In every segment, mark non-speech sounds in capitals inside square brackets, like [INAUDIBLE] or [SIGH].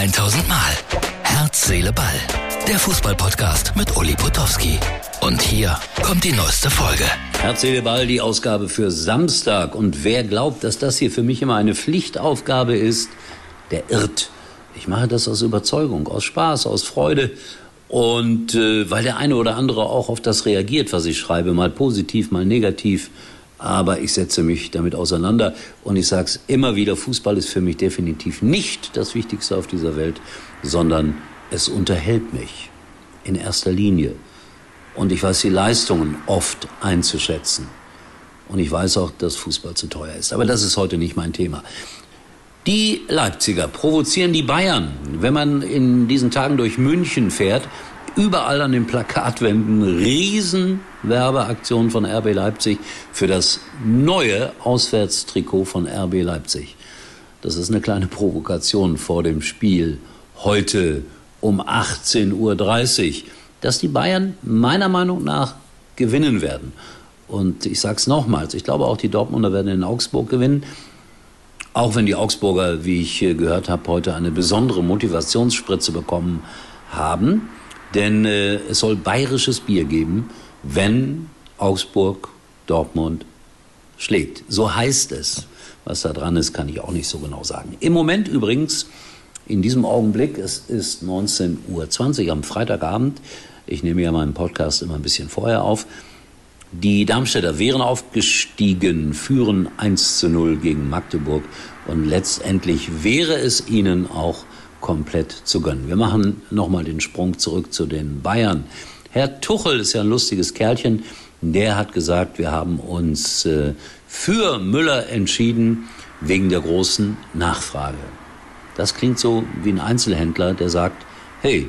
1000 Mal. Herz, Seele, Ball. Der Fußballpodcast mit Uli Potowski. Und hier kommt die neueste Folge. Herz, Seele, Ball, die Ausgabe für Samstag. Und wer glaubt, dass das hier für mich immer eine Pflichtaufgabe ist, der irrt. Ich mache das aus Überzeugung, aus Spaß, aus Freude. Und äh, weil der eine oder andere auch auf das reagiert, was ich schreibe, mal positiv, mal negativ. Aber ich setze mich damit auseinander und ich sage es immer wieder, Fußball ist für mich definitiv nicht das Wichtigste auf dieser Welt, sondern es unterhält mich in erster Linie. Und ich weiß die Leistungen oft einzuschätzen. Und ich weiß auch, dass Fußball zu teuer ist. Aber das ist heute nicht mein Thema. Die Leipziger provozieren die Bayern. Wenn man in diesen Tagen durch München fährt, überall an den Plakatwänden Riesenwerbeaktionen von RB Leipzig für das neue Auswärtstrikot von RB Leipzig. Das ist eine kleine Provokation vor dem Spiel heute um 18.30 Uhr, dass die Bayern meiner Meinung nach gewinnen werden. Und ich sage es nochmals, ich glaube auch die Dortmunder werden in Augsburg gewinnen. Auch wenn die Augsburger, wie ich gehört habe, heute eine besondere Motivationsspritze bekommen haben. Denn äh, es soll bayerisches Bier geben, wenn Augsburg Dortmund schlägt. So heißt es. Was da dran ist, kann ich auch nicht so genau sagen. Im Moment übrigens, in diesem Augenblick, es ist 19.20 Uhr am Freitagabend. Ich nehme ja meinen Podcast immer ein bisschen vorher auf. Die Darmstädter wären aufgestiegen, führen 1 zu 0 gegen Magdeburg und letztendlich wäre es ihnen auch komplett zu gönnen. Wir machen nochmal den Sprung zurück zu den Bayern. Herr Tuchel ist ja ein lustiges Kerlchen. Der hat gesagt, wir haben uns äh, für Müller entschieden wegen der großen Nachfrage. Das klingt so wie ein Einzelhändler, der sagt, hey,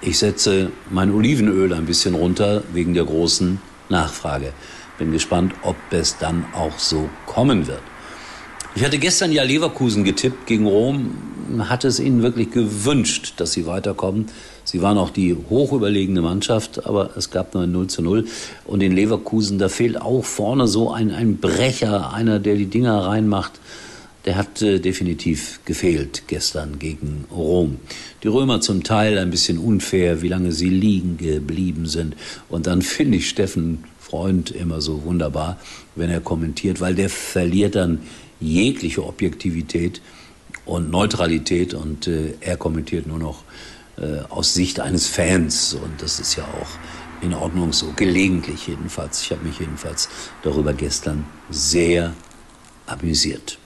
ich setze mein Olivenöl ein bisschen runter wegen der großen Nachfrage. Bin gespannt, ob es dann auch so kommen wird. Ich hatte gestern ja Leverkusen getippt gegen Rom, hatte es ihnen wirklich gewünscht, dass sie weiterkommen. Sie waren auch die hochüberlegene Mannschaft, aber es gab nur ein 0 zu 0. Und in Leverkusen, da fehlt auch vorne so ein, ein Brecher, einer, der die Dinger reinmacht. Der hat äh, definitiv gefehlt gestern gegen Rom. Die Römer zum Teil ein bisschen unfair, wie lange sie liegen geblieben sind. Und dann [LAUGHS] finde ich Steffen Freund immer so wunderbar, wenn er kommentiert, weil der verliert dann jegliche Objektivität und Neutralität und äh, er kommentiert nur noch äh, aus Sicht eines Fans und das ist ja auch in Ordnung so, gelegentlich jedenfalls. Ich habe mich jedenfalls darüber gestern sehr amüsiert.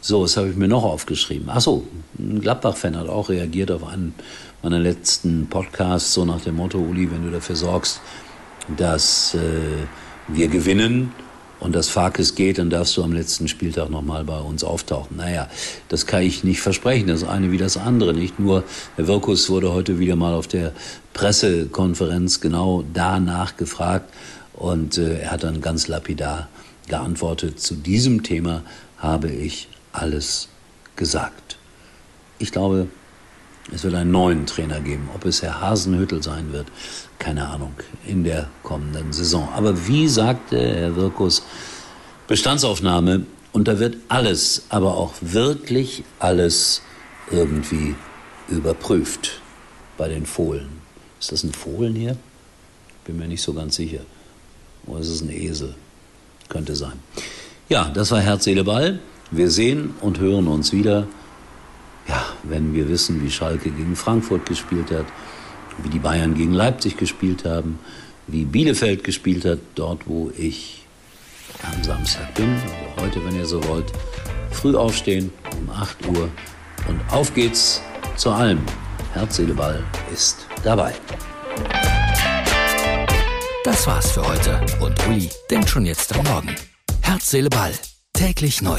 So, was habe ich mir noch aufgeschrieben? Ach so, ein Gladbach-Fan hat auch reagiert auf einen meiner letzten Podcasts, so nach dem Motto, Uli, wenn du dafür sorgst, dass äh, wir gewinnen und das Farkes geht, dann darfst du am letzten Spieltag nochmal bei uns auftauchen. Naja, das kann ich nicht versprechen, das eine wie das andere. Nicht nur, Herr Wirkus wurde heute wieder mal auf der Pressekonferenz genau danach gefragt und äh, er hat dann ganz lapidar geantwortet, zu diesem Thema habe ich alles gesagt. Ich glaube, es wird einen neuen Trainer geben. Ob es Herr Hasenhüttel sein wird, keine Ahnung, in der kommenden Saison. Aber wie sagte Herr Wirkus, Bestandsaufnahme und da wird alles, aber auch wirklich alles irgendwie überprüft bei den Fohlen. Ist das ein Fohlen hier? Bin mir nicht so ganz sicher. Oder ist es ein Esel? Könnte sein. Ja, das war Herz, Seele, Ball. Wir sehen und hören uns wieder, ja, wenn wir wissen, wie Schalke gegen Frankfurt gespielt hat, wie die Bayern gegen Leipzig gespielt haben, wie Bielefeld gespielt hat, dort wo ich am Samstag bin, also heute, wenn ihr so wollt, früh aufstehen um 8 Uhr und auf geht's zu allem. Herz, Ball ist dabei. Das war's für heute und Uli denkt schon jetzt am Morgen. Herz, Ball. Täglich neu.